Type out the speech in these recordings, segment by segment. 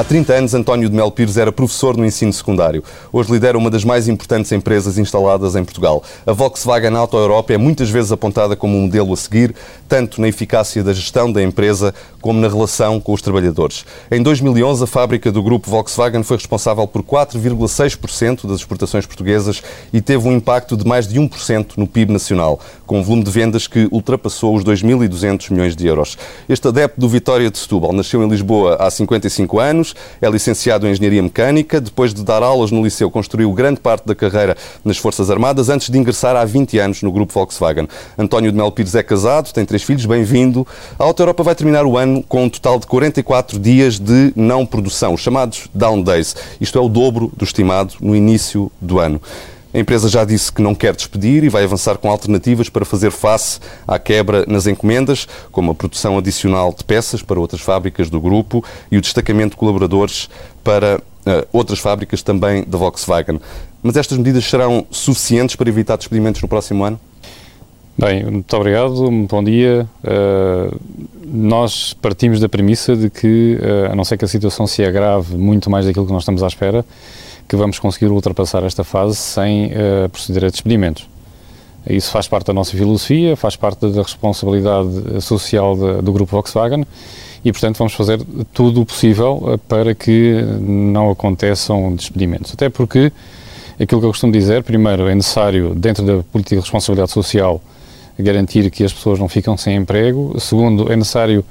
Há 30 anos, António de Mel Pires era professor no ensino secundário. Hoje lidera uma das mais importantes empresas instaladas em Portugal. A Volkswagen Auto Europa é muitas vezes apontada como um modelo a seguir, tanto na eficácia da gestão da empresa como na relação com os trabalhadores. Em 2011, a fábrica do grupo Volkswagen foi responsável por 4,6% das exportações portuguesas e teve um impacto de mais de 1% no PIB nacional, com um volume de vendas que ultrapassou os 2.200 milhões de euros. Este adepto do Vitória de Setúbal nasceu em Lisboa há 55 anos anos, é licenciado em Engenharia Mecânica. Depois de dar aulas no liceu, construiu grande parte da carreira nas Forças Armadas, antes de ingressar há 20 anos no grupo Volkswagen. António de Mel Pires é casado, tem três filhos, bem-vindo. A Auto Europa vai terminar o ano com um total de 44 dias de não produção, chamados down days. Isto é o dobro do estimado no início do ano. A empresa já disse que não quer despedir e vai avançar com alternativas para fazer face à quebra nas encomendas, como a produção adicional de peças para outras fábricas do grupo e o destacamento de colaboradores para uh, outras fábricas também da Volkswagen. Mas estas medidas serão suficientes para evitar despedimentos no próximo ano? Bem, muito obrigado, bom dia. Uh, nós partimos da premissa de que, uh, a não ser que a situação se agrave muito mais daquilo que nós estamos à espera, que vamos conseguir ultrapassar esta fase sem uh, proceder a despedimentos. Isso faz parte da nossa filosofia, faz parte da responsabilidade social de, do grupo Volkswagen e, portanto, vamos fazer tudo o possível eh, para que não aconteçam despedimentos. Até porque, aquilo que eu costumo dizer, primeiro, é necessário, dentro da política de responsabilidade social, garantir que as pessoas não ficam sem emprego. Segundo, é necessário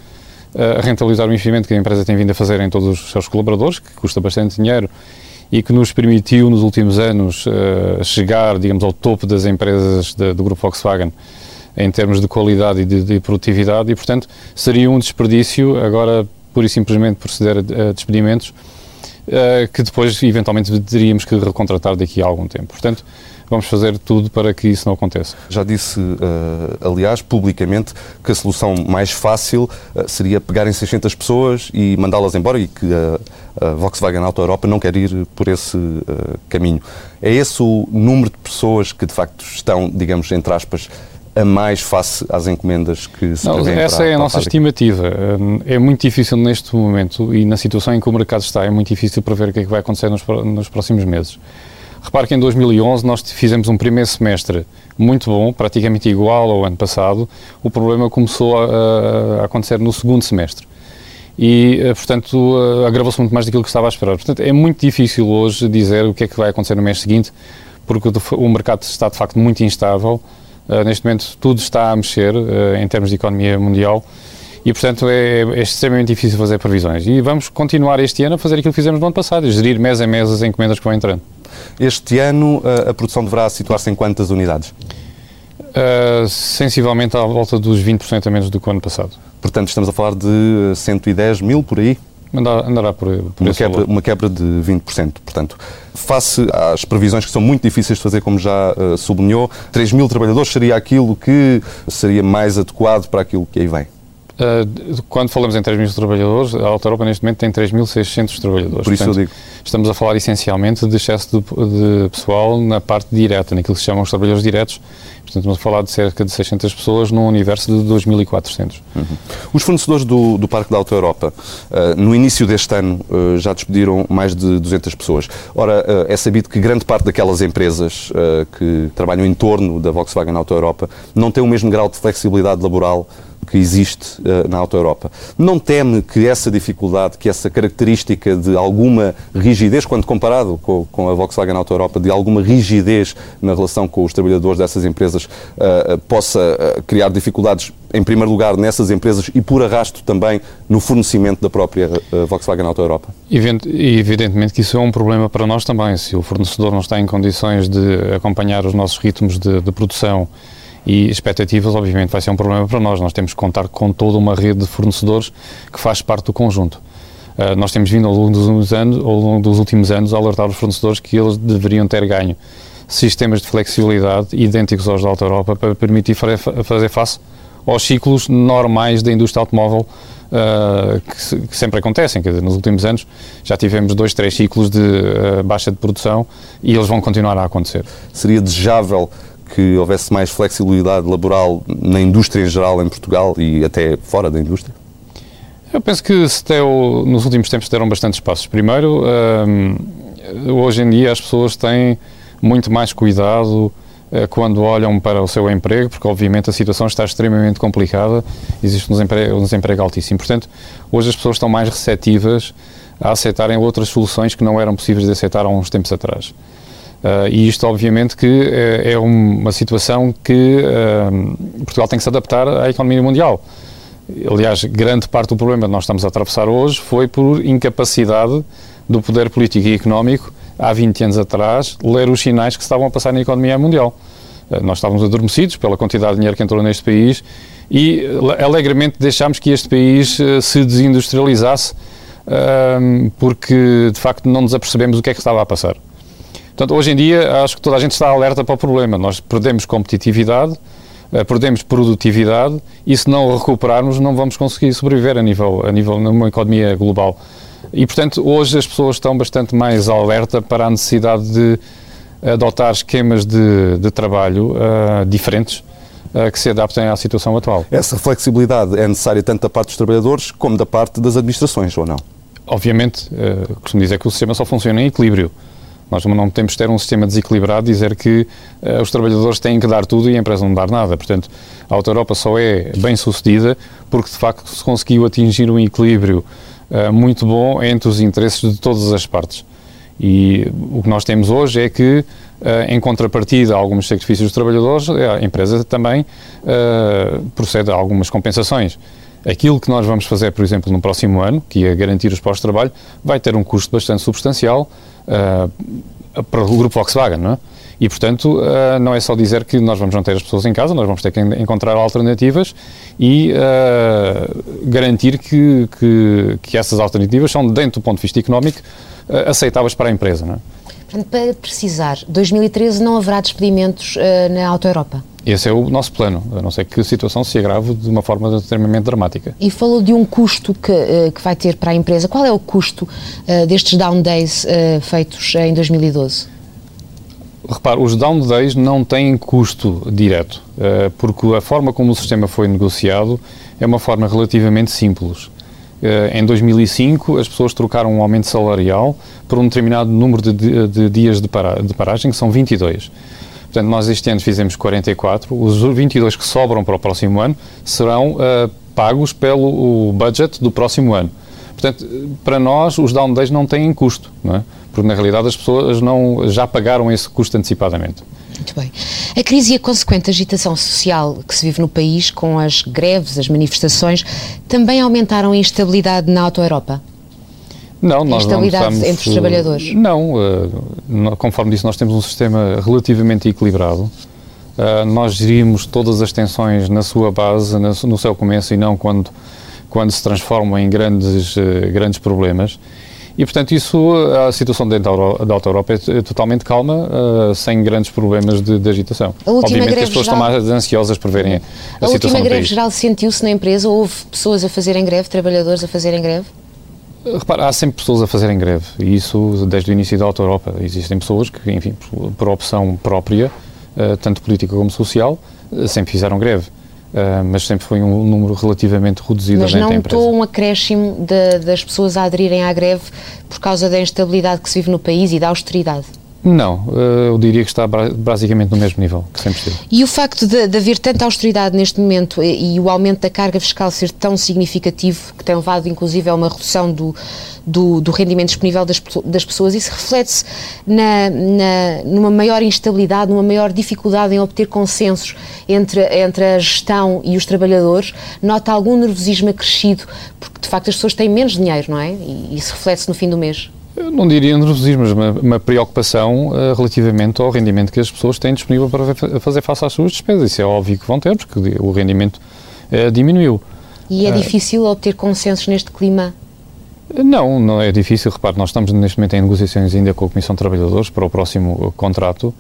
uh, rentabilizar o investimento que a empresa tem vindo a fazer em todos os seus colaboradores, que custa bastante dinheiro e que nos permitiu nos últimos anos uh, chegar, digamos, ao topo das empresas de, do grupo Volkswagen em termos de qualidade e de, de, produtividade e, portanto, seria um desperdício agora pura e simplesmente proceder a, a despedimentos uh, que depois eventualmente teríamos que recontratar daqui a algum tempo. Portanto, vamos fazer tudo para que isso não aconteça. Já disse, uh, aliás, publicamente, que a solução mais fácil uh, seria pegar em 600 pessoas e mandá-las embora e que a Volkswagen Auto Europa não quer ir por esse caminho. É esse o número de pessoas que, de facto, estão, digamos, entre aspas, a mais face às encomendas que se não, Essa para, é a nossa estimativa. É muito difícil neste momento e na situação em que o mercado está, é muito difícil prever o que é que vai acontecer nos, nos próximos meses. Repare que em 2011 nós fizemos um primeiro semestre muito bom, praticamente igual ao ano passado. O problema começou a, a acontecer no segundo semestre e, eh, portanto, eh, agravou-se muito mais daquilo que estava a esperar. Portanto, é muito difícil hoje dizer o que é que vai acontecer no mês seguinte, porque o mercado está, de facto, muito instável. Uh, neste momento, tudo está a mexer em termos de economia mundial e, portanto, é, é, extremamente difícil fazer previsões. E vamos continuar este ano a fazer aquilo que fizemos no ano passado, gerir mês a mês as encomendas que vão entrando. Este ano, a produção deverá situar-se em quantas unidades? Uh, sensivelmente à volta dos 20% a menos do que o ano passado. Portanto, estamos a falar de 110 mil por aí? Andará por, por uma, quebra, uma quebra de 20%. Portanto, face às previsões que são muito difíceis de fazer, como já uh, sublinhou, 3 mil trabalhadores seria aquilo que seria mais adequado para aquilo que aí vem? Uh, quando falamos em 3 mil trabalhadores, a Alta Europa neste momento tem 3.600 trabalhadores. Por isso Portanto, eu digo. Estamos a falar essencialmente de excesso de, de pessoal na parte direta, naquilo que se chamam os trabalhadores diretos, Portanto, estamos a falar de cerca de 600 pessoas num universo de 2.400. Uhum. Os fornecedores do, do Parque da Auto Europa, uh, no início deste ano, uh, já despediram mais de 200 pessoas. Ora, é sabido que grande parte daquelas empresas que trabalham em torno da Volkswagen Auto Europa não têm o mesmo grau de flexibilidade laboral que existe uh, na Auto Europa. Não teme que essa dificuldade, que essa característica de alguma rigidez, quando comparado com, com a Volkswagen Auto Europa, de alguma rigidez na relação com os trabalhadores dessas empresas, uh, possa criar dificuldades, em primeiro lugar, nessas empresas e, por arrasto, também no fornecimento da própria Volkswagen Auto Europa? Evidentemente que isso é um problema para nós também. Se o fornecedor não está em condições de acompanhar os nossos ritmos de, de produção e expectativas, obviamente, vai ser um problema para nós. Nós temos que contar com toda uma rede de fornecedores que faz parte do conjunto. Uh, nós temos vindo ao longo, dos anos, ao longo dos últimos anos a alertar os fornecedores que eles deveriam ter ganho sistemas de flexibilidade idênticos aos da Alta Europa para permitir fazer face aos ciclos normais da indústria automóvel uh, que, que, sempre acontecem. Quer dizer, nos últimos anos já tivemos dois, três ciclos de uh, baixa de produção e eles vão continuar a acontecer. Seria desejável que houvesse mais flexibilidade laboral na indústria em geral em Portugal e até fora da indústria? Eu penso que se deu, nos últimos tempos deram bastantes passos. Primeiro, hum, hoje em dia as pessoas têm muito mais cuidado uh, quando olham para o seu emprego, porque obviamente a situação está extremamente complicada, existe um desemprego, um desemprego altíssimo. Portanto, hoje as pessoas estão mais receptivas a aceitarem outras soluções que não eram possíveis de aceitar há uns tempos atrás. Uh, e isto, obviamente, que é, é uma situação que uh, Portugal tem que se adaptar à economia mundial. Aliás, grande parte do problema que nós estamos a atravessar hoje foi por incapacidade do poder político e económico, há 20 anos atrás, ler os sinais que estavam a passar na economia mundial. Uh, nós estávamos adormecidos pela quantidade de dinheiro que entrou neste país e alegremente deixámos que este país se desindustrializasse porque, de facto, não nos apercebemos o que é que estava a passar. Portanto, hoje em dia, acho que toda a gente está alerta para o problema. Nós perdemos competitividade, eh, perdemos produtividade e se não recuperarmos não vamos conseguir sobreviver a nível, a nível numa economia global. E, portanto, hoje as pessoas estão bastante mais alerta para a necessidade de adotar esquemas de, de trabalho uh, diferentes uh, que se adaptem à situação atual. Essa flexibilidade é necessária tanto da parte dos trabalhadores como da parte das administrações, ou não? Obviamente, uh, costumo dizer que o sistema só funciona em equilíbrio. Nós não de ter um sistema desequilibrado e dizer que uh, os trabalhadores têm que dar tudo e a empresa não dar nada. Portanto, a Auto Europa só é bem sucedida porque, de facto, se conseguiu atingir um equilíbrio uh, muito bom entre os interesses de todas as partes. E o que nós temos hoje é que, uh, em contrapartida a alguns sacrifícios dos trabalhadores, a empresa também procede a algumas compensações. Aquilo que nós vamos fazer, por exemplo, no próximo ano, que é garantir os postos de trabalho, vai ter um custo bastante substancial uh, para o grupo Volkswagen, não é? E, portanto, uh, não é só dizer que nós vamos manter as pessoas em casa, nós vamos ter que encontrar alternativas e uh, garantir que, que, que, essas alternativas são, dentro do ponto de vista económico, aceitáveis para a empresa. Não é? Portanto, para precisar, 2013 não haverá despedimentos na Auto Europa? Esse é o nosso plano, a não ser que a situação se agrave de uma forma extremamente dramática. E falou de um custo que, eh, que vai ter para a empresa. Qual é o custo uh, destes down days uh, feitos em 2012? Repare, os down days não têm custo direto, uh, porque a forma como o sistema foi negociado é uma forma relativamente simples. Em 2005, as pessoas trocaram um aumento salarial por um determinado número de, de dias de, para, de paragem, que são 22. Portanto, nós este ano fizemos 44, os 22 que sobram para o próximo ano serão uh, pagos pelo budget do próximo ano. Portanto, para nós, os down days não têm custo, não é? Porque na realidade as pessoas não, já pagaram esse custo antecipadamente. Muito bem. A crise e a consequente agitação social que se vive no país, com as greves, as manifestações, também aumentaram a instabilidade na Auto-Europa? Não, nós não estamos, entre os trabalhadores? Não, uh, conforme disse, nós temos um sistema relativamente equilibrado. Uh, nós gerimos todas as tensões na sua base, no seu começo e não quando, quando se transformam em grandes, grandes problemas. E, portanto, isso, a situação dentro da Alta Europa é totalmente calma, uh, sem grandes problemas de, de agitação. Obviamente que as pessoas geral... estão mais ansiosas por verem a, a, a situação última greve geral sentiu-se na empresa? Houve pessoas a fazerem greve, trabalhadores a fazerem greve? Repara, há sempre pessoas a fazerem greve, e isso desde o início da Auto Europa. Existem pessoas que, enfim, por, por opção própria, uh, tanto política como social, uh, sempre fizeram greve. Uh, mas sempre foi um número relativamente reduzido mas da empresa. Mas não notou um acréscimo de, das pessoas a aderirem à greve por causa da instabilidade que se vive no país e da austeridade? Não, eh, eu diria que está basicamente no mesmo nível que sempre esteve. E o facto de, de, haver tanta austeridade neste momento e, e, o aumento da carga fiscal ser tão significativo, que tem levado inclusive a uma redução do, do, do rendimento disponível das, das pessoas, isso reflete-se na, na, numa maior instabilidade, numa maior dificuldade em obter consensos entre, entre a gestão e os trabalhadores? Nota algum nervosismo acrescido, porque de facto as pessoas têm menos dinheiro, não é? E isso reflete-se no fim do mês. Eu não diria nervosismo, mas uma, uma preocupação uh, relativamente ao rendimento que as pessoas têm disponível para fazer face às suas despesas. Isso é óbvio que vão ter, porque o rendimento uh, diminuiu. E é uh, difícil obter consensos neste clima? Não, não é difícil. Repare, nós estamos neste momento em negociações ainda com a Comissão de Trabalhadores para o próximo contrato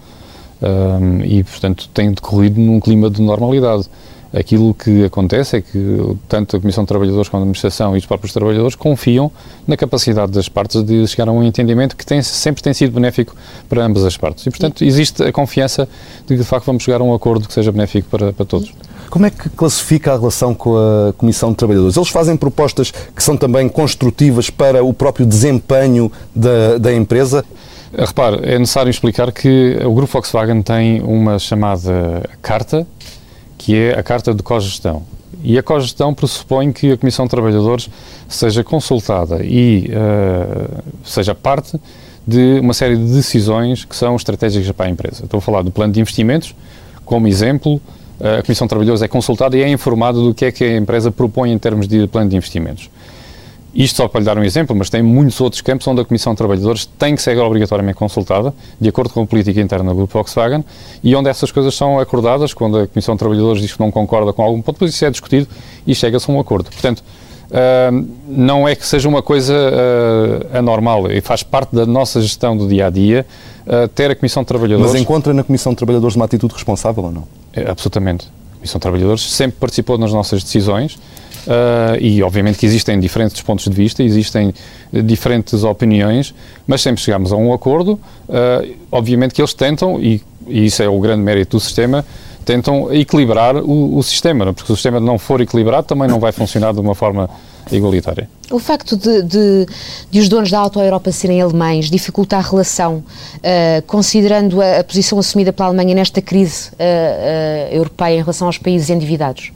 e, portanto, tem decorrido num clima de normalidade. Aquilo que acontece é que tanto a Comissão de Trabalhadores como a Administração e os próprios trabalhadores confiam na capacidade das partes de chegar a um entendimento que tem, sempre tem sido benéfico para ambas as partes. E, portanto, existe a confiança de que, de facto, vamos chegar a um acordo que seja benéfico para, para todos. Como é que classifica a relação com a Comissão de Trabalhadores? Eles fazem propostas que são também construtivas para o próprio desempenho da, da empresa? Repare, é necessário explicar que o Grupo Volkswagen tem uma chamada carta, que é a carta de cogestão. E a cogestão pressupõe que a Comissão de Trabalhadores seja consultada e uh, seja parte de uma série de decisões que são estratégicas para a empresa. Estou a falar do plano de investimentos, como exemplo, a Comissão de Trabalhadores é consultada e é informada do que é que a empresa propõe em termos de plano de investimentos. Isto só para lhe dar um exemplo, mas tem muitos outros campos onde a Comissão de Trabalhadores tem que ser obrigatoriamente consultada, de acordo com a política interna do Grupo Volkswagen, e onde essas coisas são acordadas, quando a Comissão de Trabalhadores diz que não concorda com algum ponto, depois isso é discutido e chega-se a um acordo. Portanto, uh, não é que seja uma coisa uh, anormal, e faz parte da nossa gestão do dia a dia uh, ter a Comissão de Trabalhadores. Mas encontra na Comissão de Trabalhadores uma atitude responsável ou não? É, absolutamente. A Comissão de Trabalhadores sempre participou nas nossas decisões Uh, e obviamente que existem diferentes pontos de vista, existem diferentes opiniões, mas sempre chegamos a um acordo. Uh, obviamente que eles tentam, e, e, isso é o grande mérito do sistema, tentam equilibrar o, o sistema, não? porque se o sistema não for equilibrado também não vai funcionar de uma forma igualitária. O facto de, de, de, os donos da Auto Europa serem alemães dificulta a relação, uh, considerando a, a, posição assumida pela Alemanha nesta crise europeia em relação aos países endividados?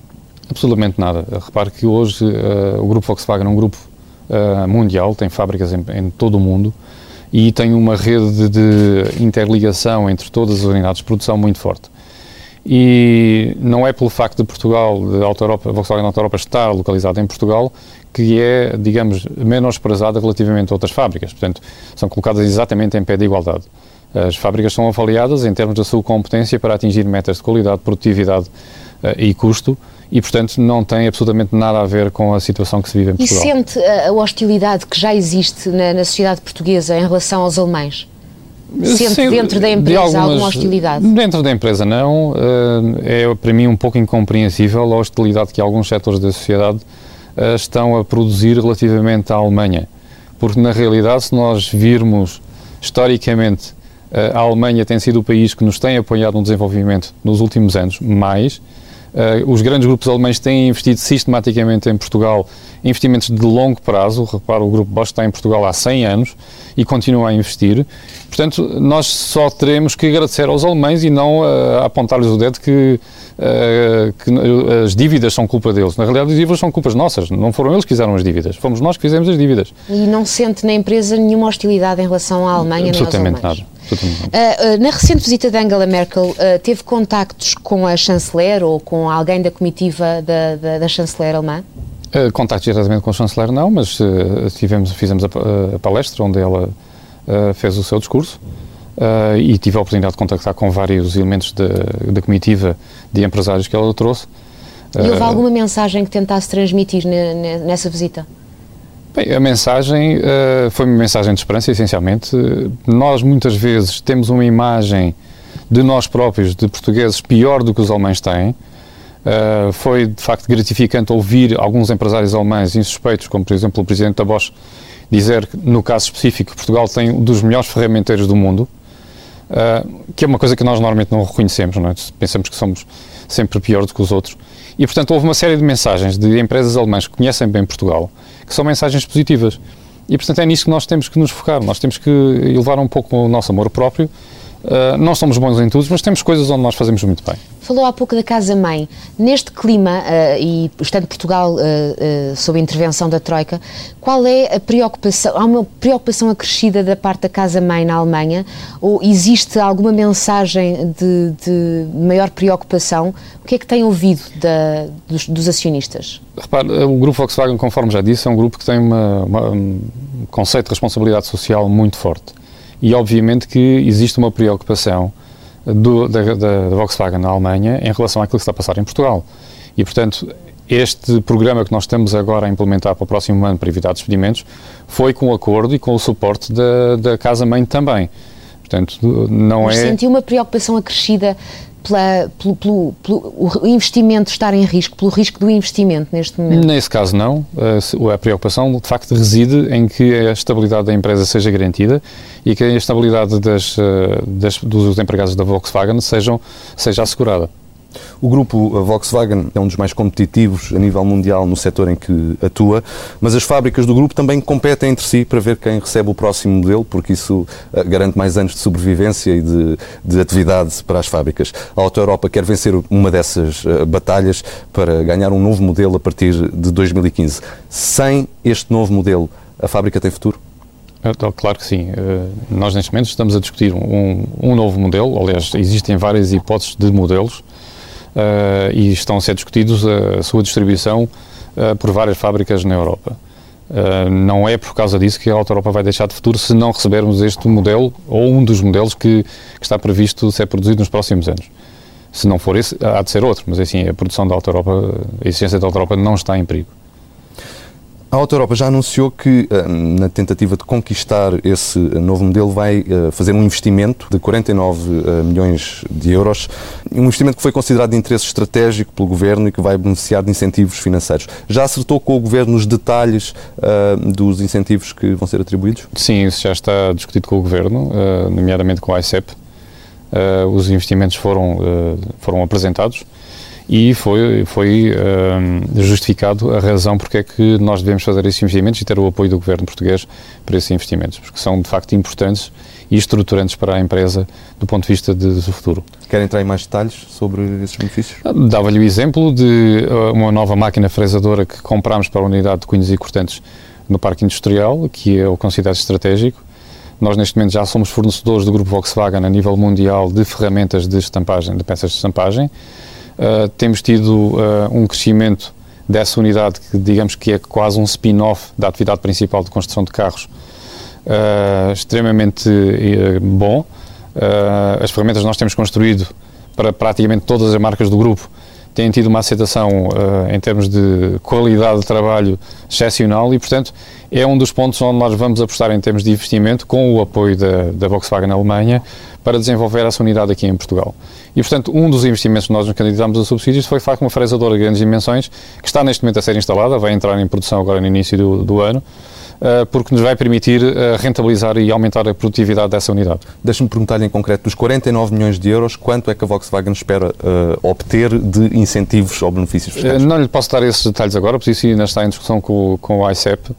Absolutamente nada. Repare que hoje uh, o grupo Volkswagen é um grupo uh, mundial, tem fábricas em, em, todo o mundo e tem uma rede de interligação entre todas as unidades de produção muito forte. E não é pelo facto de Portugal, de Auto Europa, Volkswagen Auto Europa estar localizada em Portugal, que é, digamos, menosprezada relativamente a outras fábricas. Portanto, são colocadas exatamente em pé de igualdade. As fábricas são avaliadas em termos da sua competência para atingir metas de qualidade, produtividade uh, e custo e, portanto, não tem absolutamente nada a ver com a situação que se vive em Portugal. E sente a, hostilidade que já existe na, na sociedade portuguesa em relação aos alemães? Sente Sim, dentro da empresa de algumas, alguma hostilidade? Dentro da empresa não. Eh, é para mim um pouco incompreensível a hostilidade que alguns setores da sociedade eh, estão a produzir relativamente à Alemanha. Porque na realidade, se nós virmos historicamente, eh, a Alemanha tem sido o país que nos tem apoiado no desenvolvimento nos últimos anos, mais Uh, os grandes grupos alemães têm investido sistematicamente em Portugal investimentos de longo prazo. Repara, o Grupo Bosch está em Portugal há 100 anos e continua a investir. Portanto, nós só teremos que agradecer aos alemães e não uh, apontar-lhes o dedo que, uh, que, as dívidas são culpa deles. Na realidade, as dívidas são culpas nossas. Não foram eles que fizeram as dívidas. Fomos nós que fizemos as dívidas. E não sente na empresa nenhuma hostilidade em relação à Alemanha Absolutamente nem aos alemães? Nada. Uh, uh, na recente visita de Angela Merkel, uh, teve contactos com a chanceler ou com alguém da comitiva da, da, da chanceler alemã? Contactos diretamente com a chanceler não, mas tivemos, fizemos a, a, palestra onde ela fez o seu discurso e tive a oportunidade de contactar com vários elementos da comitiva de empresários que ela trouxe. E houve alguma mensagem que tentasse transmitir nessa visita? Bem, a mensagem uh, foi uma mensagem de esperança, essencialmente. Nós, muitas vezes, temos uma imagem de nós próprios, de portugueses, pior do que os alemães têm. Uh, foi, de facto, gratificante ouvir alguns empresários alemães insuspeitos, como, por exemplo, o presidente da Bosch, dizer que, no caso específico, Portugal tem um dos melhores ferramenteiros do mundo, uh, que é uma coisa que nós normalmente não reconhecemos, não é? Pensamos que somos sempre pior do que os outros. E, portanto, houve uma série de mensagens de empresas alemãs que conhecem bem Portugal, que são mensagens positivas. E, portanto, é nisso que nós temos que nos focar. Nós temos que elevar um pouco o nosso amor próprio. Uh, não somos bons em tudo, mas temos coisas onde nós fazemos muito bem. Falou há pouco da Casa-Mãe. Neste clima, uh, e estando Portugal uh, sob a intervenção da Troika, qual é a preocupação? Há uma preocupação acrescida da parte da Casa-Mãe na Alemanha? Ou existe alguma mensagem de, de, maior preocupação? O que é que tem ouvido da, dos, dos, acionistas? Repare, o Grupo Volkswagen, conforme já disse, é um grupo que tem uma, uma, um conceito de responsabilidade social muito forte e obviamente que existe uma preocupação do, da, da, da, Volkswagen na Alemanha em relação àquilo que está a passar em Portugal. E, portanto, este programa que nós estamos agora a implementar para o próximo ano para evitar despedimentos foi com o acordo e com o suporte da, da Casa-Mãe também. Portanto, não Mas é... sentiu uma preocupação acrescida pela, pelo, pelo, pelo, o investimento estar em risco, pelo risco do investimento neste momento? Nesse caso não. A, a preocupação de facto reside em que a estabilidade da empresa seja garantida e que a estabilidade das, eh, das, dos empregados da Volkswagen sejam, seja assegurada. O grupo Volkswagen é um dos mais competitivos a nível mundial no setor em que atua, mas as fábricas do grupo também competem entre si para ver quem recebe o próximo modelo, porque isso uh, garante mais anos de sobrevivência e de, de, atividade para as fábricas. A Auto Europa quer vencer uma dessas uh, batalhas para ganhar um novo modelo a partir de 2015. Sem este novo modelo, a fábrica tem futuro? Então, claro que sim. Uh, nós, neste momento, estamos a discutir um, um novo modelo. Aliás, existem várias hipóteses de modelos e estão a ser discutidos a, a sua distribuição uh, por várias fábricas na Europa. não é por causa disso que a Auto Europa vai deixar de futuro se não recebermos este modelo ou um dos modelos que, que está previsto ser produzido nos próximos anos. Se não for esse, há de ser outro, mas assim, a produção da Auto Europa, a existência da Auto Europa não está em perigo. A Auto Europa já anunciou que, eh, na tentativa de conquistar esse novo modelo, vai eh, fazer um investimento de 49 eh, milhões de euros, um investimento que foi considerado de interesse estratégico pelo Governo e que vai beneficiar de incentivos financeiros. Já acertou com o Governo os detalhes dos incentivos que vão ser atribuídos? Sim, isso já está discutido com o Governo, nomeadamente com a ICEP. Os investimentos foram, foram apresentados e foi, foi uh, justificado a razão porque é que nós devemos fazer esses investimentos e ter o apoio do governo português para esses investimentos, porque são de facto importantes e estruturantes para a empresa do ponto de vista de, do futuro. Quer entrar em mais detalhes sobre esses benefícios? Dava-lhe o exemplo de uh, uma nova máquina fresadora que comprámos para a unidade de cunhos e cortantes no Parque Industrial, que é o considerado estratégico. Nós, neste momento, já somos fornecedores do grupo Volkswagen a nível mundial de ferramentas de estampagem, de peças de estampagem. Uh, temos tido uh, um crescimento dessa unidade que digamos que é quase um spin-off da atividade principal de construção de carros uh, extremamente bom. as ferramentas que nós temos construído para praticamente todas as marcas do grupo têm tido uma aceitação uh, em termos de qualidade de trabalho excepcional e, portanto, é um dos pontos onde nós vamos apostar em termos de investimento com o apoio da, da Volkswagen na Alemanha para desenvolver essa unidade aqui em Portugal. E, portanto, um dos investimentos que nós nos candidatamos a subsídios foi, de facto, uma fresadora de grandes dimensões que está neste momento a ser instalada, vai entrar em produção agora no início do, do ano, eh, porque nos vai permitir eh, rentabilizar e aumentar a produtividade dessa unidade. Deixe-me perguntar-lhe em concreto, dos 49 milhões de euros, quanto é que a Volkswagen espera uh, obter de incentivos ou benefícios fiscais? Não lhe posso dar esses detalhes agora, porque isso ainda está em discussão com, com o ICEP.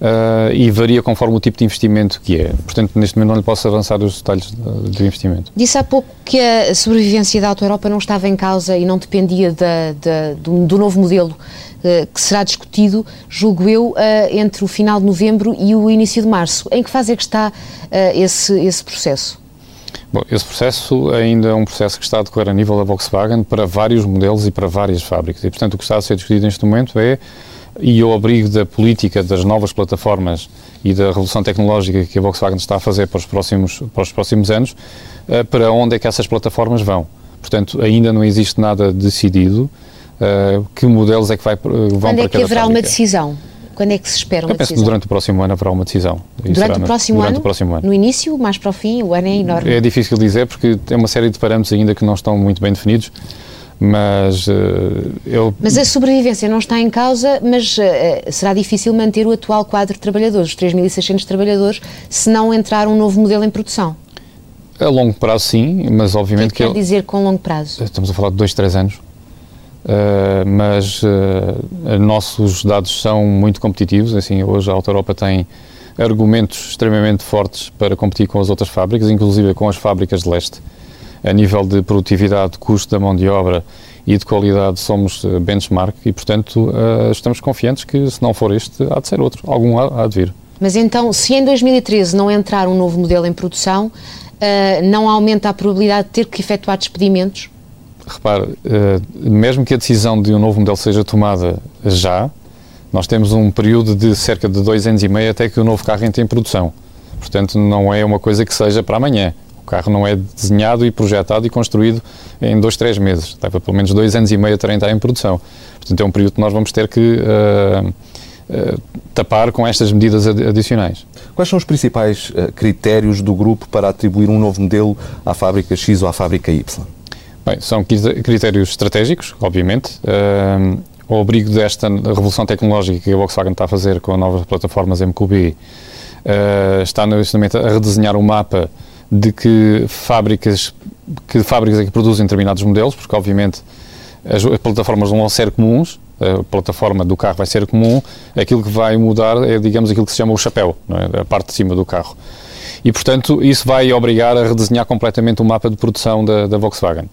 Uh, e varia conforme o tipo de investimento que é. Portanto, neste momento não lhe posso avançar os detalhes do investimento. Disse há pouco que a sobrevivência da Auto Europa não estava em causa e não dependia da, da, do, do, novo modelo que será discutido, julgo eu, uh, entre o final de novembro e o início de março. Em que fase é que está esse, esse processo? Bom, esse processo ainda é um processo que está a decorrer a nível da Volkswagen para vários modelos e para várias fábricas. E, portanto, o que está a ser discutido neste momento é e o abrigo da política das novas plataformas e da revolução tecnológica que a Volkswagen está a fazer para os próximos, para os próximos anos, para onde é que essas plataformas vão. Portanto, ainda não existe nada decidido. Uh, que modelos é que vai, vão Quando para é que haverá uma decisão? Quando é que se espera uma Eu penso decisão? que durante o próximo ano haverá uma decisão. Durante, o próximo, durante ano? o próximo ano? No início, mais para o fim, o ano é enorme. É difícil dizer porque tem uma série de parâmetros ainda que não estão muito bem definidos mas uh, eu... Mas a sobrevivência não está em causa, mas uh, será difícil manter o atual quadro de trabalhadores, os 3.600 trabalhadores, se não entrar um novo modelo em produção? A longo prazo sim, mas obviamente o que, é que quer eu... dizer com longo prazo? Estamos a falar de dois, três anos. Uh, mas uh, nossos dados são muito competitivos. Assim, hoje a Auto Europa tem argumentos extremamente fortes para competir com as outras fábricas, inclusive com as fábricas de leste a nível de produtividade, custo da mão de obra e de qualidade somos eh, benchmark e, portanto, uh, estamos confiantes que se não for este, há de ser outro, algum há, há de vir. Mas então, se em 2013 não entrar um novo modelo em produção, não aumenta a probabilidade de ter que efetuar despedimentos? Repare, uh, mesmo que a decisão de um novo modelo seja tomada já, nós temos um período de cerca de dois anos e meio até que o novo carro entre em produção. Portanto, não é uma coisa que seja para amanhã carro não é desenhado e projetado e construído em dois, três meses. Leva pelo menos dois anos e meio até entrar em produção. Portanto, é um período que nós vamos ter que uh, uh, tapar com estas medidas adicionais. Quais são os principais uh, critérios do grupo para atribuir um novo modelo à fábrica X ou à fábrica Y? Bem, são critérios estratégicos, obviamente. o abrigo desta revolução tecnológica que a Volkswagen está a fazer com as novas plataformas MQB está neste momento a redesenhar o mapa de que fábricas que fábricas é que produzem determinados modelos, porque obviamente as, as plataformas não vão ser comuns, a plataforma do carro vai ser comum, aquilo que vai mudar é, digamos, aquilo que se chama o chapéu, é? a parte de cima do carro. E, portanto, isso vai obrigar a redesenhar completamente o mapa de produção da, da Volkswagen.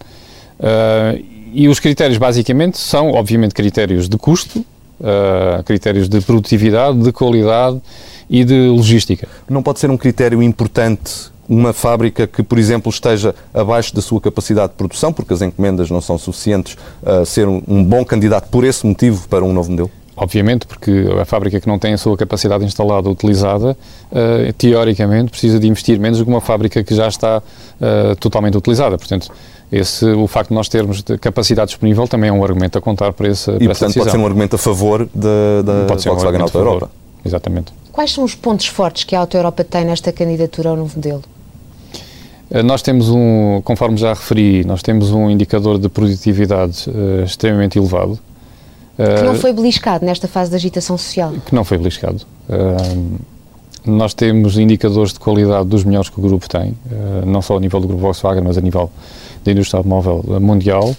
Uh, e os critérios, basicamente, são, obviamente, critérios de custo, uh, critérios de produtividade, de qualidade e de logística. Não pode ser um critério importante uma fábrica que, por exemplo, esteja abaixo da sua capacidade de produção, porque as encomendas não são suficientes a ser um, um bom candidato por esse motivo para um novo modelo? Obviamente, porque a fábrica que não tem a sua capacidade instalada utilizada, uh, teoricamente, precisa de investir menos do que uma fábrica que já está uh, totalmente utilizada. Portanto, esse, o facto de nós termos de capacidade disponível também é um argumento a contar para, essa, e, para portanto, pode ser um argumento a favor da, da Volkswagen um Auto Europa. Exatamente. Quais são os pontos fortes que a Auto Europa tem nesta candidatura ao novo modelo? Eh, nós temos um, conforme já referi, nós temos um indicador de produtividade uh, extremamente elevado. Que não foi beliscado nesta fase de agitação social. Que não foi beliscado. Uh, nós temos indicadores de qualidade dos melhores que o grupo tem, uh, não só a nível do grupo Volkswagen, mas a nível da indústria automóvel mundial.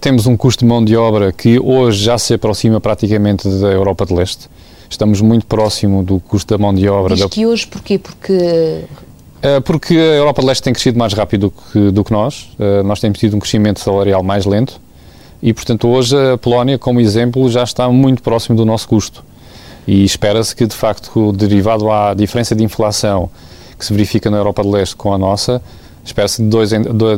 temos um custo de mão de obra que hoje já se aproxima praticamente da Europa de Leste. Estamos muito próximo do custo da mão de obra. Diz que hoje porquê? Porque eh, porque a Europa de Leste tem crescido mais rápido do que, do que nós, uh, nós temos tido um crescimento salarial mais lento e, portanto, hoje a Polónia, como exemplo, já está muito próximo do nosso custo. E espera-se que, de facto, derivado à diferença de inflação que se verifica na Europa de Leste com a nossa, espera-se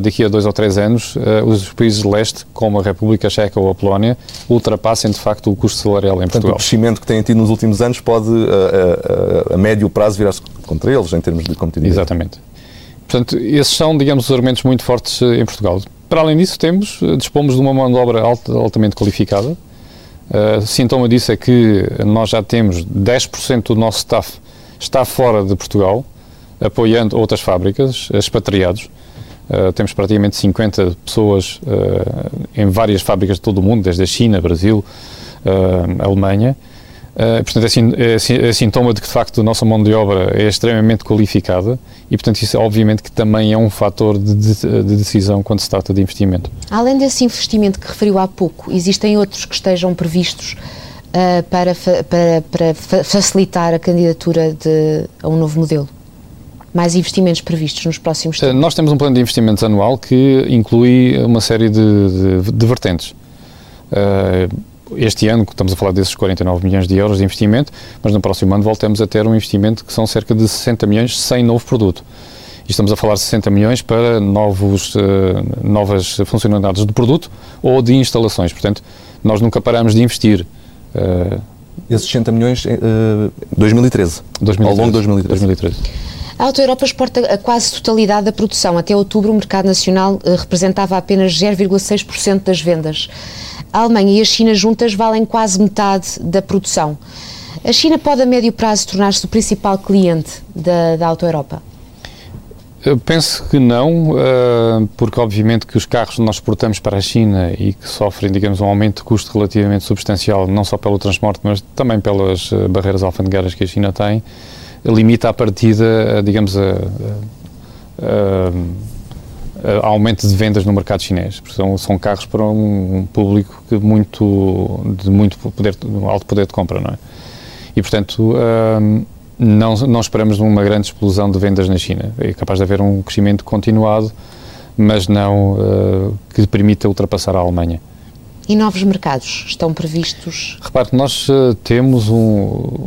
daqui a dois ou três anos uh, os países de leste, como a República Checa ou a Polónia, ultrapassem de facto o custo salarial em Portanto, Portugal. o crescimento que têm tido nos últimos anos pode, a, a, a médio prazo, virar-se contra eles em termos de competitividade. Exatamente. Portanto, esses são, digamos, os argumentos muito fortes em Portugal. Para além disso, temos, dispomos de uma mão de obra alt, altamente qualificada. Uh, sintoma disso é que nós já temos 10% do nosso staff está fora de Portugal, apoiando outras fábricas, expatriados. Uh, temos praticamente 50 pessoas uh, em várias fábricas de todo o mundo, desde a China, Brasil, uh, Alemanha. portanto, é, é, é, sintoma de que, de facto, a nossa mão de obra é extremamente qualificada e, portanto, isso obviamente que também é um fator de, de, de decisão quando se trata de investimento. Além desse investimento que referiu há pouco, existem outros que estejam previstos para, para, para facilitar a candidatura de, a um novo modelo? Mais investimentos previstos nos próximos tempos? Nós temos um plano de investimentos anual que inclui uma série de, de, de vertentes. Uh, este ano estamos a falar desses 49 milhões de euros de investimento, mas no próximo ano voltamos a ter um investimento que são cerca de 60 milhões sem novo produto. E estamos a falar de 60 milhões para novos, uh, novas funcionalidades do produto ou de instalações. Portanto, nós nunca paramos de investir. Esses 60 milhões, uh, 2013, 2013, ao longo de 2013. 2013. A Auto Europa exporta a quase totalidade da produção. Até outubro, o mercado nacional uh, representava apenas 0,6% das vendas. A Alemanha e a China juntas valem quase metade da produção. A China pode, a médio prazo, tornar-se o principal cliente da, da Auto Europa? Eu penso que não, eh, porque obviamente que os carros que nós exportamos para a China e que sofrem, digamos, um aumento de custo relativamente substancial, não só pelo transporte, mas também pelas eh, barreiras alfandegárias que a China tem, limita a partida, digamos, a, a, a, aumento de vendas no mercado chinês. São, são carros para um público que muito, de muito poder, alto poder de compra, não é? E, portanto, não, não esperamos uma grande explosão de vendas na China. É capaz de haver um crescimento continuado, mas não uh, que permita ultrapassar a Alemanha. E novos mercados estão previstos? Repare que nós uh, temos um,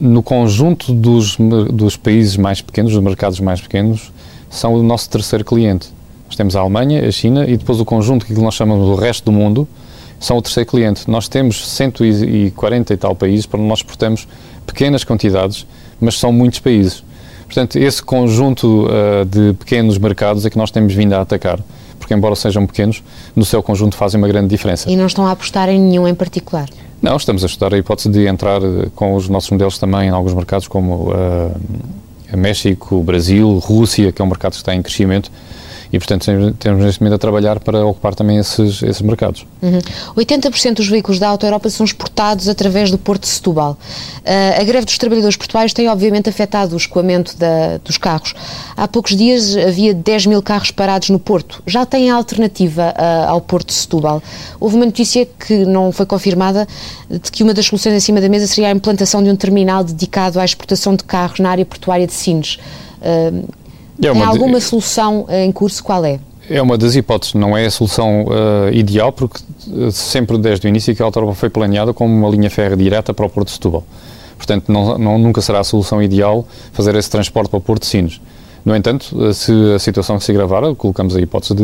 no conjunto dos, dos países mais pequenos, dos mercados mais pequenos, são o nosso terceiro cliente. Nós temos a Alemanha, a China e depois o conjunto que nós chamamos do resto do mundo são o terceiro cliente. Nós temos 140 e tal países para onde nós exportamos pequenas quantidades, mas são muitos países. Portanto, esse conjunto uh, de pequenos mercados é que nós temos vindo a atacar, porque embora sejam pequenos, no seu conjunto fazem uma grande diferença. E não estão a apostar em nenhum em particular? Não, estamos a estudar a hipótese de entrar eh, com os nossos modelos também em alguns mercados como uh, México, Brasil, Rússia, que é um mercado que está em crescimento e, portanto, temos neste momento a trabalhar para ocupar também esses, esses mercados. Uhum. 80% dos veículos da Auto Europa são exportados através do Porto de Setúbal. Uh, a greve dos trabalhadores portuários tem, obviamente, afetado o escoamento da, dos carros. Há poucos dias havia 10 mil carros parados no Porto. Já tem a alternativa uh, ao Porto de Setúbal. Houve uma notícia que não foi confirmada de que uma das soluções em cima da mesa seria a implantação de um terminal dedicado à exportação de carros na área portuária de Sines. Uh, é tem alguma solução em curso? Qual é? É uma das hipóteses, não é a solução uh, ideal, porque uh, sempre desde o início que a Autoropa foi planeada como uma linha férrea direta para o Porto de Setúbal. Portanto, não, não, nunca será a solução ideal fazer esse transporte para o Porto de Sines. No entanto, se a situação se agravar, colocamos a hipótese de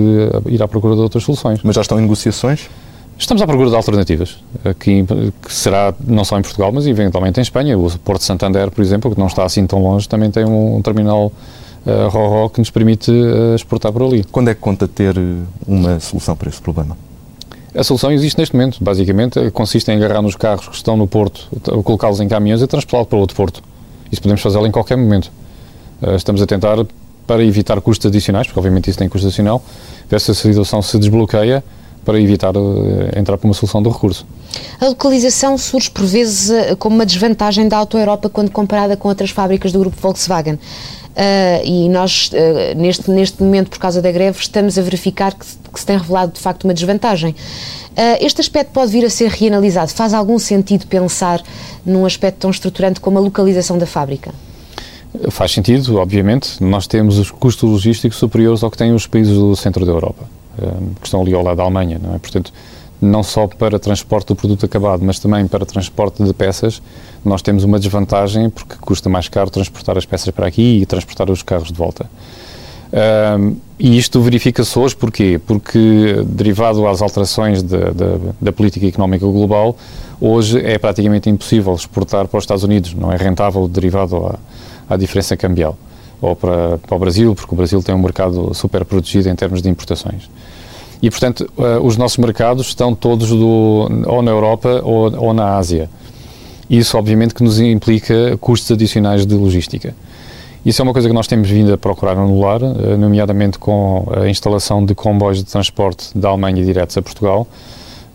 ir à procura de outras soluções. Mas já estão em negociações? Estamos à procura de alternativas, que, que, será não só em Portugal, mas eventualmente em Espanha. O Porto de Santander, por exemplo, que não está assim tão longe, também tem um, um terminal uh, RORO que nos permite uh, exportar por ali. Quando é que conta ter eh, uma solução para esse problema? A solução existe neste momento. Basicamente, consiste em agarrar nos carros que estão no porto, colocá-los em caminhões e transportá-los para outro porto. Isso podemos fazê-lo em qualquer momento. Uh, estamos a tentar, para evitar custos adicionais, porque obviamente isso tem custo adicional, ver se a situação se desbloqueia para evitar uh, entrar para uma solução de recurso. A localização surge por vezes como uma desvantagem da Auto Europa quando comparada com outras fábricas do grupo Volkswagen. Uh, e nós, uh, neste, neste momento, por causa da greve, estamos a verificar que, que se tem revelado de facto uma desvantagem. Uh, este aspecto pode vir a ser reanalisado. Faz algum sentido pensar num aspecto tão estruturante como a localização da fábrica? Faz sentido, obviamente. Nós temos os custos logísticos superiores ao que têm os países do centro da Europa, que estão ali ao lado da Alemanha, não é? Portanto, não só para transporte do produto acabado, mas também para transporte de peças, nós temos uma desvantagem porque custa mais caro transportar as peças para aqui e transportar os carros de volta. Um, e isto verifica-se hoje porquê? Porque, derivado às alterações de, de, da política económica global, hoje é praticamente impossível exportar para os Estados Unidos, não é rentável derivado à, à diferença cambial. Ou para, para o Brasil, porque o Brasil tem um mercado super protegido em termos de importações. E, portanto, uh, os nossos mercados estão todos do, ou na Europa ou, ou na Ásia. Isso, obviamente, que nos implica custos adicionais de logística. Isso é uma coisa que nós temos vindo a procurar anular, uh, nomeadamente com a instalação de comboios de transporte da Alemanha diretos a Portugal,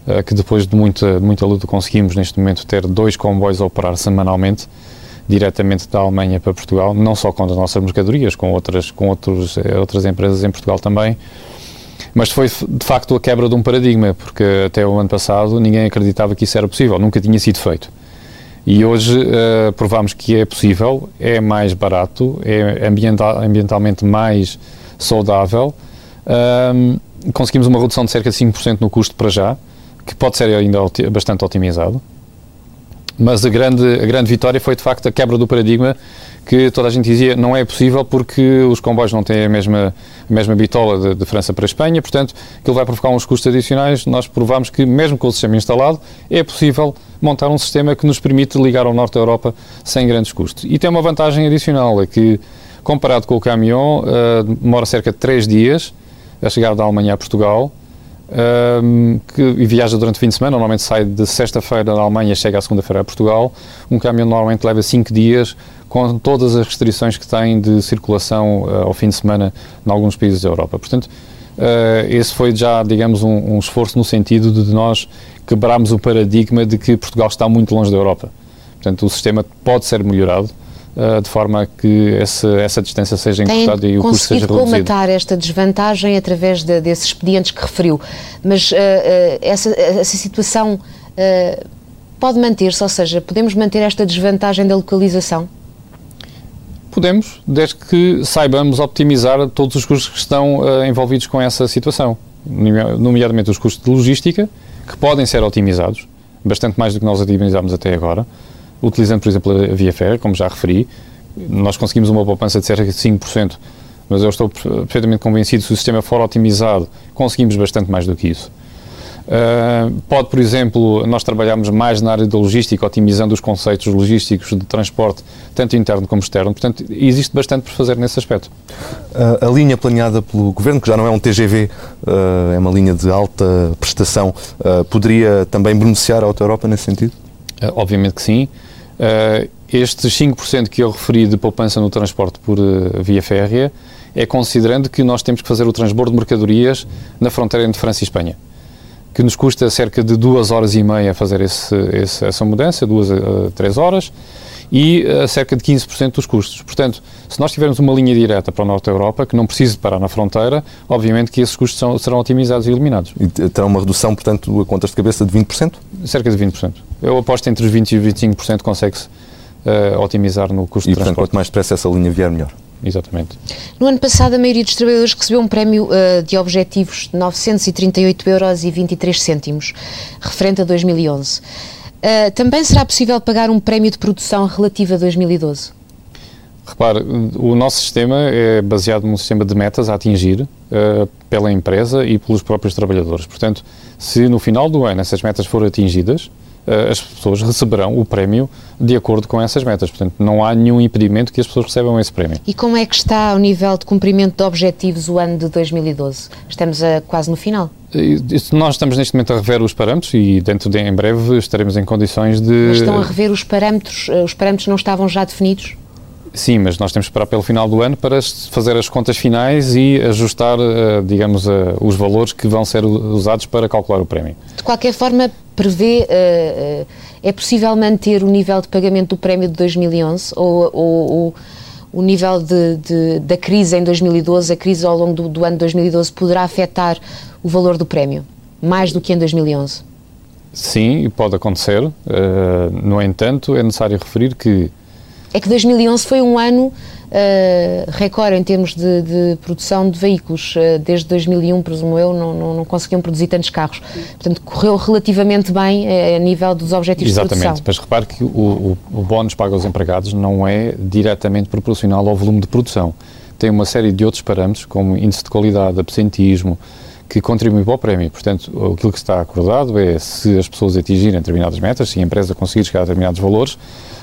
uh, que depois de muita, muita luta conseguimos, neste momento, ter dois comboios a operar semanalmente, diretamente da Alemanha para Portugal, não só com as nossas mercadorias, com outras, com outros, outras empresas em Portugal também, mas foi de facto a quebra de um paradigma, porque até o ano passado ninguém acreditava que isso era possível, nunca tinha sido feito. E hoje uh, provamos que é possível, é mais barato, é ambiental, ambientalmente mais saudável. Um, conseguimos uma redução de cerca de 5% no custo para já, que pode ser ainda bastante otimizado. Mas a grande, a grande vitória foi de facto a quebra do paradigma que toda a gente dizia não é possível porque os comboios não têm a mesma, a mesma bitola de, de França para a Espanha, portanto, aquilo vai provocar uns custos adicionais. Nós provamos que, mesmo com o sistema instalado, é possível montar um sistema que nos permite ligar ao norte da Europa sem grandes custos. E tem uma vantagem adicional, é que, comparado com o caminhão, uh, demora cerca de 3 dias a chegar da Alemanha a Portugal, um, que, viaja durante o fim de semana, normalmente sai de sexta-feira da Alemanha chega à segunda-feira a Portugal. Um caminhão normalmente leva 5 dias, com todas as restrições que tem de circulação uh, ao fim de semana em alguns países da Europa. Portanto, uh, esse foi já, digamos, um, um, esforço no sentido de nós quebrarmos o paradigma de que Portugal está muito longe da Europa. Portanto, o sistema pode ser melhorado. Uh, de forma a que essa, essa distância seja encurtada e o custo seja reduzido. colmatar esta desvantagem através de, desses expedientes que referiu, mas uh, uh, essa, essa situação pode manter-se, ou seja, podemos manter esta desvantagem da localização? Podemos, desde que saibamos optimizar todos os custos que estão envolvidos com essa situação, nomeadamente os custos de logística, que podem ser otimizados, bastante mais do que nós otimizámos até agora, utilizando, por exemplo, a via férrea, como já referi, nós conseguimos uma poupança de cerca de 5%, mas eu estou perfeitamente convencido que se o sistema for otimizado, conseguimos bastante mais do que isso. Uh, pode, por exemplo, nós trabalharmos mais na área da logística, otimizando os conceitos logísticos de transporte, tanto interno como externo. Portanto, existe bastante por fazer nesse aspecto. Uh, a linha planeada pelo Governo, que já não é um TGV, uh, é uma linha de alta prestação, poderia também beneficiar a Auto Europa nesse sentido? obviamente que sim. Estes 5% que eu referi de poupança no transporte por via férrea é considerando que nós temos que fazer o transbordo de mercadorias na fronteira entre França e Espanha, que nos custa cerca de duas horas e meia fazer esse, esse, essa mudança, duas a três horas, e a cerca de 15% dos custos. Portanto, se nós tivermos uma linha direta para o Norte da Europa, que não precise parar na fronteira, obviamente que esses custos são, serão otimizados e eliminados. E terá uma redução, portanto, a contas de cabeça de 20%? Cerca de 20%. Eu aposto entre os 20% e os 25% consegue-se uh, otimizar no custo e, de transporte. E, portanto, quanto mais depressa essa linha vier, melhor. Exatamente. No ano passado, a maioria dos trabalhadores recebeu um prémio uh, de objetivos de 938 euros e 23 cêntimos, referente a 2011. Uh, também será possível pagar um prémio de produção relativo a 2012? Repare, o nosso sistema é baseado num sistema de metas a atingir uh, pela empresa e pelos próprios trabalhadores. Portanto, se no final do ano essas metas forem atingidas, uh, as pessoas receberão o prémio de acordo com essas metas. Portanto, não há nenhum impedimento que as pessoas recebam esse prémio. E como é que está ao nível de cumprimento de objetivos o ano de 2012? Estamos a, quase no final. Nós estamos neste momento a rever os parâmetros e dentro de em breve estaremos em condições de... Mas estão a rever os parâmetros, eh, os parâmetros não estavam já definidos? Sim, mas nós temos que esperar pelo final do ano para fazer as contas finais e ajustar, eh, digamos, eh, os valores que vão ser usados para calcular o prémio. De qualquer forma, prevê, é possível manter o nível de pagamento do prémio de 2011 ou, ou, ou o nível de, de, da crise em 2012, a crise ao longo do, do ano de 2012 poderá afetar o valor do prémio, mais do que em 2011? Sim, pode acontecer. Uh, no entanto, é necessário referir que. É que 2011 foi um ano uh, recorde em termos de, de produção de veículos. Uh, desde 2001, presumo eu, não, não, não, conseguiam produzir tantos carros. Portanto, correu relativamente bem a nível dos objetivos Exatamente, de produção. mas repare que o, o, o bónus pago aos empregados não é diretamente proporcional ao volume de produção. Tem uma série de outros parâmetros, como índice de qualidade, absentismo, que contribui para o prémio. Portanto, aquilo que está acordado é se as pessoas atingirem determinadas metas, se a empresa conseguir chegar a determinados valores,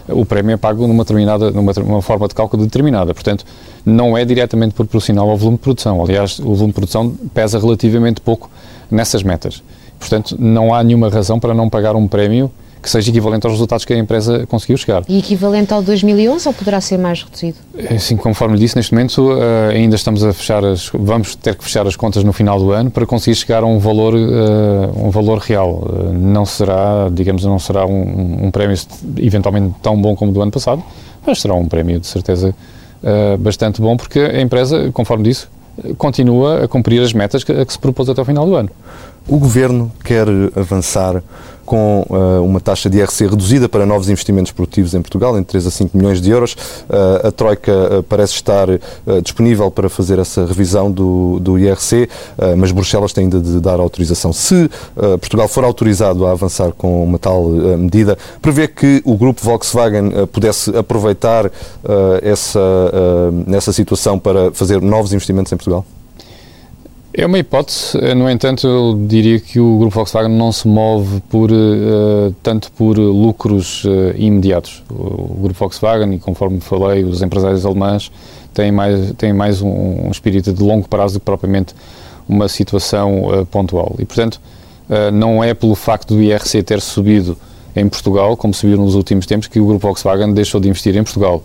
o prémio é pago numa determinada, numa, numa forma de cálculo determinada. Portanto, não é diretamente proporcional ao volume de produção. Aliás, o volume de produção pesa relativamente pouco nessas metas. Portanto, não há nenhuma razão para não pagar um prémio que seja equivalente aos resultados que a empresa conseguiu chegar. E equivalente ao 2011 ou poderá ser mais reduzido? Assim, conforme lhe disse, neste momento uh, ainda estamos a fechar as, vamos ter que fechar as contas no final do ano para conseguir chegar a um valor, uh, um valor real. Uh, não será, digamos, não será um, um, prémio eventualmente tão bom como o do ano passado, mas será um prémio de certeza bastante bom porque a empresa, conforme disse, continua a cumprir as metas que, a que se propôs até o final do ano. O Governo quer avançar com uh, uma taxa de IRC reduzida para novos investimentos produtivos em Portugal, entre 3 a 5 milhões de euros. Uh, a Troika uh, parece estar disponível para fazer essa revisão do, do IRC, mas Bruxelas tem ainda de dar autorização. Se Portugal for autorizado a avançar com uma tal medida, prevê que o grupo Volkswagen pudesse aproveitar essa, essa situação para fazer novos investimentos em Portugal? É uma hipótese, no entanto, eu diria que o grupo Volkswagen não se move por, uh, tanto por lucros uh, imediatos. O, o, grupo Volkswagen, e conforme falei, os empresários alemães têm mais, têm mais um, um espírito de longo prazo do que propriamente uma situação uh, pontual. E, portanto, não é pelo facto do IRC ter subido em Portugal, como subiu nos últimos tempos, que o grupo Volkswagen deixou de investir em Portugal.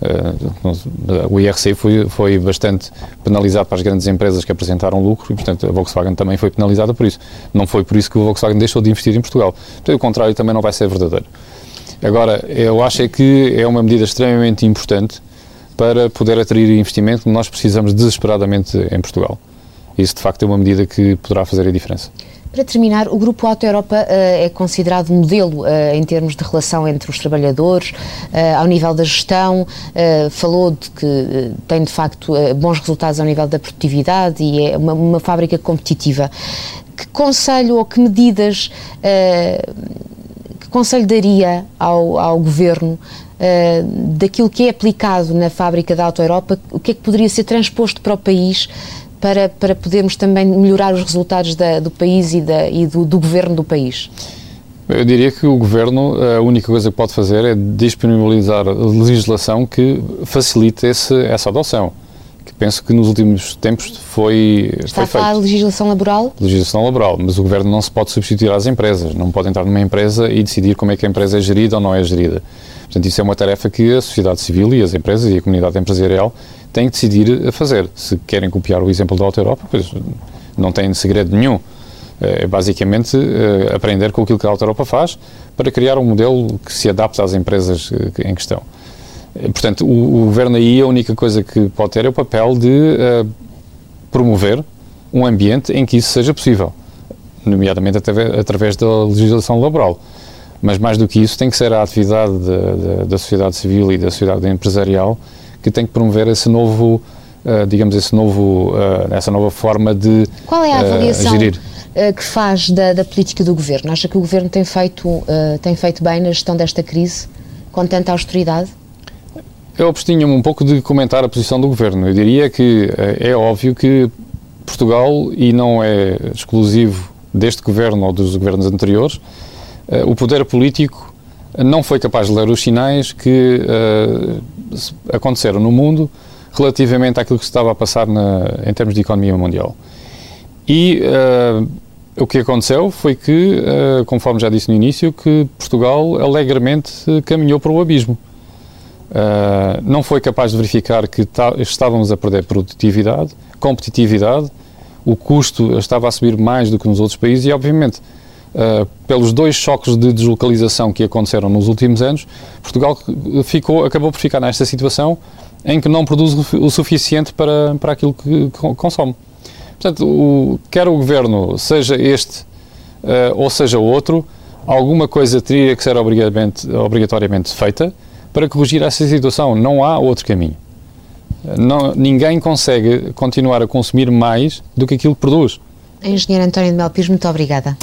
Uh, o IRC foi, foi bastante penalizado para as grandes empresas que apresentaram lucro e, portanto, a Volkswagen também foi penalizada por isso. Não foi por isso que o Volkswagen deixou de investir em Portugal. Portanto, o contrário também não vai ser verdadeiro. Agora, eu acho é que é uma medida extremamente importante para poder atrair investimento que nós precisamos desesperadamente em Portugal. Isso, de facto, é uma medida que poderá fazer a diferença. Para terminar, o Grupo Auto Europa uh, é considerado modelo uh, em termos de relação entre os trabalhadores, uh, ao nível da gestão, falou de que tem de facto bons resultados ao nível da produtividade e é uma, uma fábrica competitiva. Que conselho ou que medidas, que conselho daria ao, ao Governo daquilo que é aplicado na fábrica da Auto Europa, o que é que poderia ser transposto para o país para, para podermos também melhorar os resultados da, do país e, da, e do, do governo do país? Eu diria que o Governo, a única coisa que pode fazer é disponibilizar legislação que facilite esse, essa adoção. Que penso que nos últimos tempos foi. Está foi a falar de legislação laboral? Legislação laboral, mas o Governo não se pode substituir às empresas. Não pode entrar numa empresa e decidir como é que a empresa é gerida ou não é gerida. Portanto, isso é uma tarefa que a sociedade civil e as empresas e a comunidade empresarial têm que decidir a fazer. Se querem copiar o exemplo da Alta Europa, pois não têm segredo nenhum. É basicamente é, aprender com aquilo que a Alta Europa faz para criar um modelo que se adapte às empresas em questão. Portanto, o, o governo aí a única coisa que pode ter é o papel de uh, promover um ambiente em que isso seja possível, nomeadamente através, através da legislação laboral. Mas mais do que isso, tem que ser a atividade de, de, da sociedade civil e da sociedade empresarial que tem que promover esse novo, uh, digamos, esse novo, uh, essa nova forma de Qual é a avaliação gerir. que faz da, da, política do governo? Acha que o governo tem feito, tem feito bem na gestão desta crise, com tanta austeridade? Eu abstinha-me um pouco de comentar a posição do governo. Eu diria que é óbvio que Portugal, e não é exclusivo deste governo ou dos governos anteriores, eh, o poder político não foi capaz de ler os sinais que uh, aconteceram no mundo relativamente àquilo que se estava a passar na, em termos de economia mundial. E uh, o que aconteceu foi que, uh, conforme já disse no início, que Portugal alegremente caminhou para o abismo. não foi capaz de verificar que estávamos a perder produtividade, competitividade, o custo estava a subir mais do que nos outros países e, obviamente, uh, pelos dois choques de deslocalização que aconteceram nos últimos anos, Portugal ficou, acabou por ficar nesta situação em que não produz o suficiente para, para aquilo que consome. Portanto, o, quer o governo seja este uh, ou seja outro, alguma coisa teria que ser obrigatoriamente, obrigatoriamente feita para corrigir essa situação. Não há outro caminho. Não, ninguém consegue continuar a consumir mais do que aquilo que produz. Engenheiro António de Melpires, muito obrigada.